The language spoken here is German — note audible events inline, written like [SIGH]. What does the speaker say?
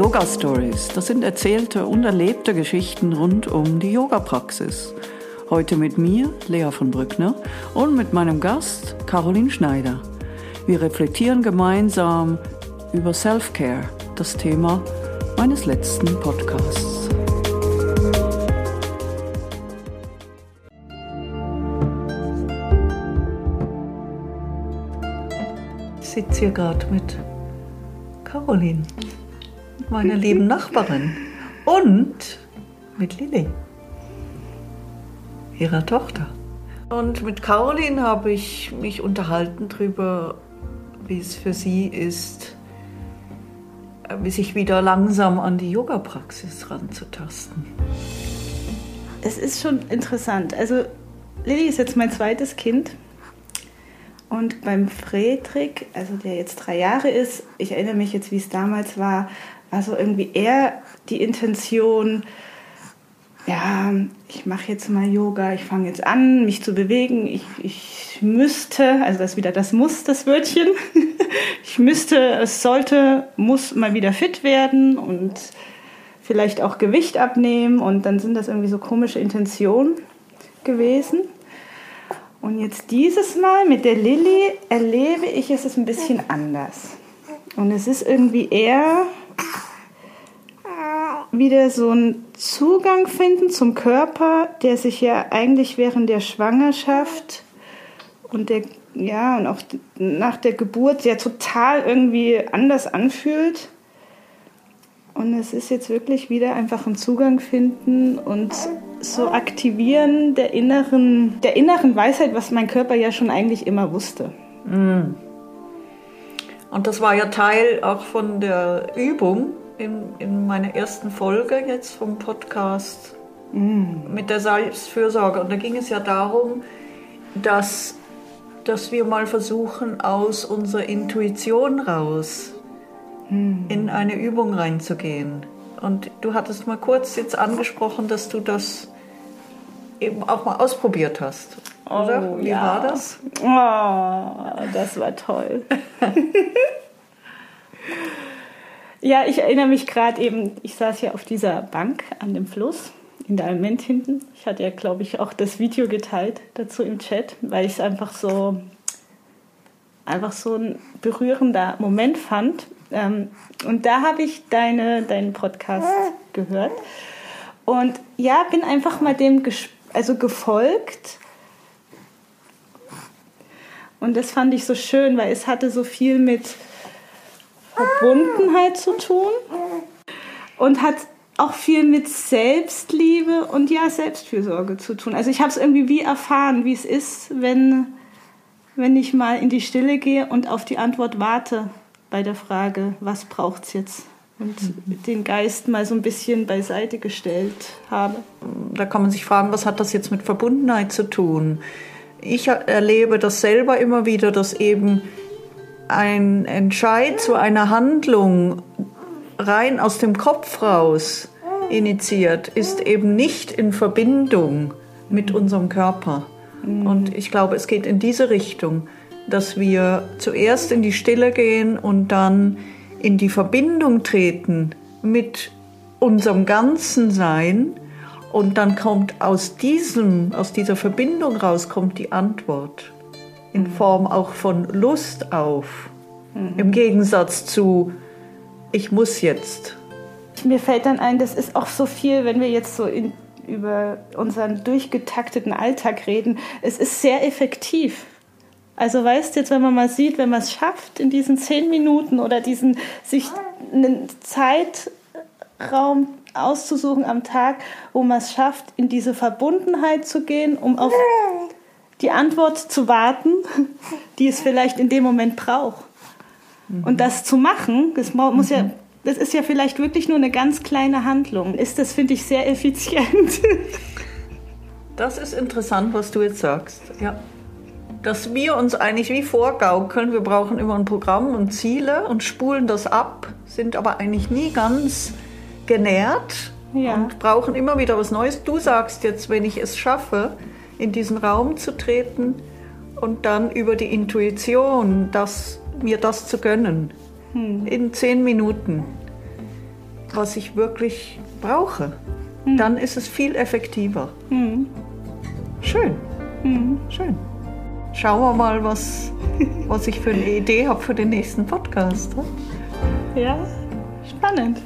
Yoga Stories. Das sind erzählte und erlebte Geschichten rund um die Yoga-Praxis. Heute mit mir, Lea von Brückner, und mit meinem Gast, Caroline Schneider. Wir reflektieren gemeinsam über Self-Care, das Thema meines letzten Podcasts. Ich sitze hier gerade mit Caroline, meiner lieben Nachbarin, und mit Lilly, ihrer Tochter. Und mit Caroline habe ich mich unterhalten darüber, wie es für sie ist, wie sich wieder langsam an die Yoga-Praxis ranzutasten. Es ist schon interessant. Also Lilly ist jetzt mein zweites Kind. Und beim Friedrich, also der jetzt drei Jahre ist, ich erinnere mich jetzt, wie es damals war, war so irgendwie eher die Intention, ja, ich mache jetzt mal Yoga, ich fange jetzt an, mich zu bewegen, ich, ich müsste, also das ist wieder das Muss, das Wörtchen, [LAUGHS] ich müsste, es sollte, muss mal wieder fit werden und vielleicht auch Gewicht abnehmen und dann sind das irgendwie so komische Intentionen gewesen. Und jetzt dieses Mal mit der Lilly erlebe ich es ein bisschen anders. Und es ist irgendwie eher wieder so ein Zugang finden zum Körper, der sich ja eigentlich während der Schwangerschaft und der ja und auch nach der Geburt ja total irgendwie anders anfühlt. Und es ist jetzt wirklich wieder einfach ein Zugang finden und so aktivieren der inneren, der inneren Weisheit, was mein Körper ja schon eigentlich immer wusste. Mm. Und das war ja Teil auch von der Übung in, in meiner ersten Folge jetzt vom Podcast mm. mit der Selbstfürsorge. Und da ging es ja darum, dass, dass wir mal versuchen, aus unserer Intuition raus mm. in eine Übung reinzugehen. Und du hattest mal kurz jetzt angesprochen, dass du das eben auch mal ausprobiert hast. Oder? Oh, Wie ja. war das? Oh, das war toll. [LAUGHS] ja, ich erinnere mich gerade eben, ich saß ja auf dieser Bank an dem Fluss in der Alment hinten. Ich hatte ja, glaube ich, auch das Video geteilt dazu im Chat, weil ich es einfach so einfach so ein berührender Moment fand. Ähm, und da habe ich deine, deinen Podcast gehört. Und ja, bin einfach mal dem also gefolgt. Und das fand ich so schön, weil es hatte so viel mit Verbundenheit zu tun und hat auch viel mit Selbstliebe und ja, Selbstfürsorge zu tun. Also ich habe es irgendwie wie erfahren, wie es ist, wenn, wenn ich mal in die Stille gehe und auf die Antwort warte bei der Frage, was braucht es jetzt? Und den Geist mal so ein bisschen beiseite gestellt habe. Da kann man sich fragen, was hat das jetzt mit Verbundenheit zu tun? Ich erlebe das selber immer wieder, dass eben ein Entscheid zu einer Handlung rein aus dem Kopf raus initiiert, ist eben nicht in Verbindung mit unserem Körper. Und ich glaube, es geht in diese Richtung, dass wir zuerst in die Stille gehen und dann in die Verbindung treten mit unserem ganzen Sein und dann kommt aus diesem, aus dieser Verbindung raus kommt die Antwort in Form auch von Lust auf. Mhm. Im Gegensatz zu ich muss jetzt. Mir fällt dann ein, das ist auch so viel, wenn wir jetzt so in, über unseren durchgetakteten Alltag reden. Es ist sehr effektiv. Also weißt du jetzt, wenn man mal sieht, wenn man es schafft, in diesen zehn Minuten oder diesen sich einen Zeitraum auszusuchen am Tag, wo man es schafft, in diese Verbundenheit zu gehen, um auf die Antwort zu warten, [LAUGHS] die es vielleicht in dem Moment braucht. Mhm. Und das zu machen, das muss mhm. ja, das ist ja vielleicht wirklich nur eine ganz kleine Handlung. Ist das, finde ich, sehr effizient. [LAUGHS] Das ist interessant, was du jetzt sagst. Ja dass wir uns eigentlich wie vorgaukeln, wir brauchen immer ein Programm und Ziele und spulen das ab, sind aber eigentlich nie ganz genährt ja. und brauchen immer wieder was Neues. Du sagst jetzt, wenn ich es schaffe, in diesen Raum zu treten und dann über die Intuition, das, mir das zu gönnen, hm. in zehn Minuten, was ich wirklich brauche. Dann ist es viel effektiver. Schön. Schön. Schauen wir mal, was, was ich für eine Idee habe für den nächsten Podcast. Ja, spannend.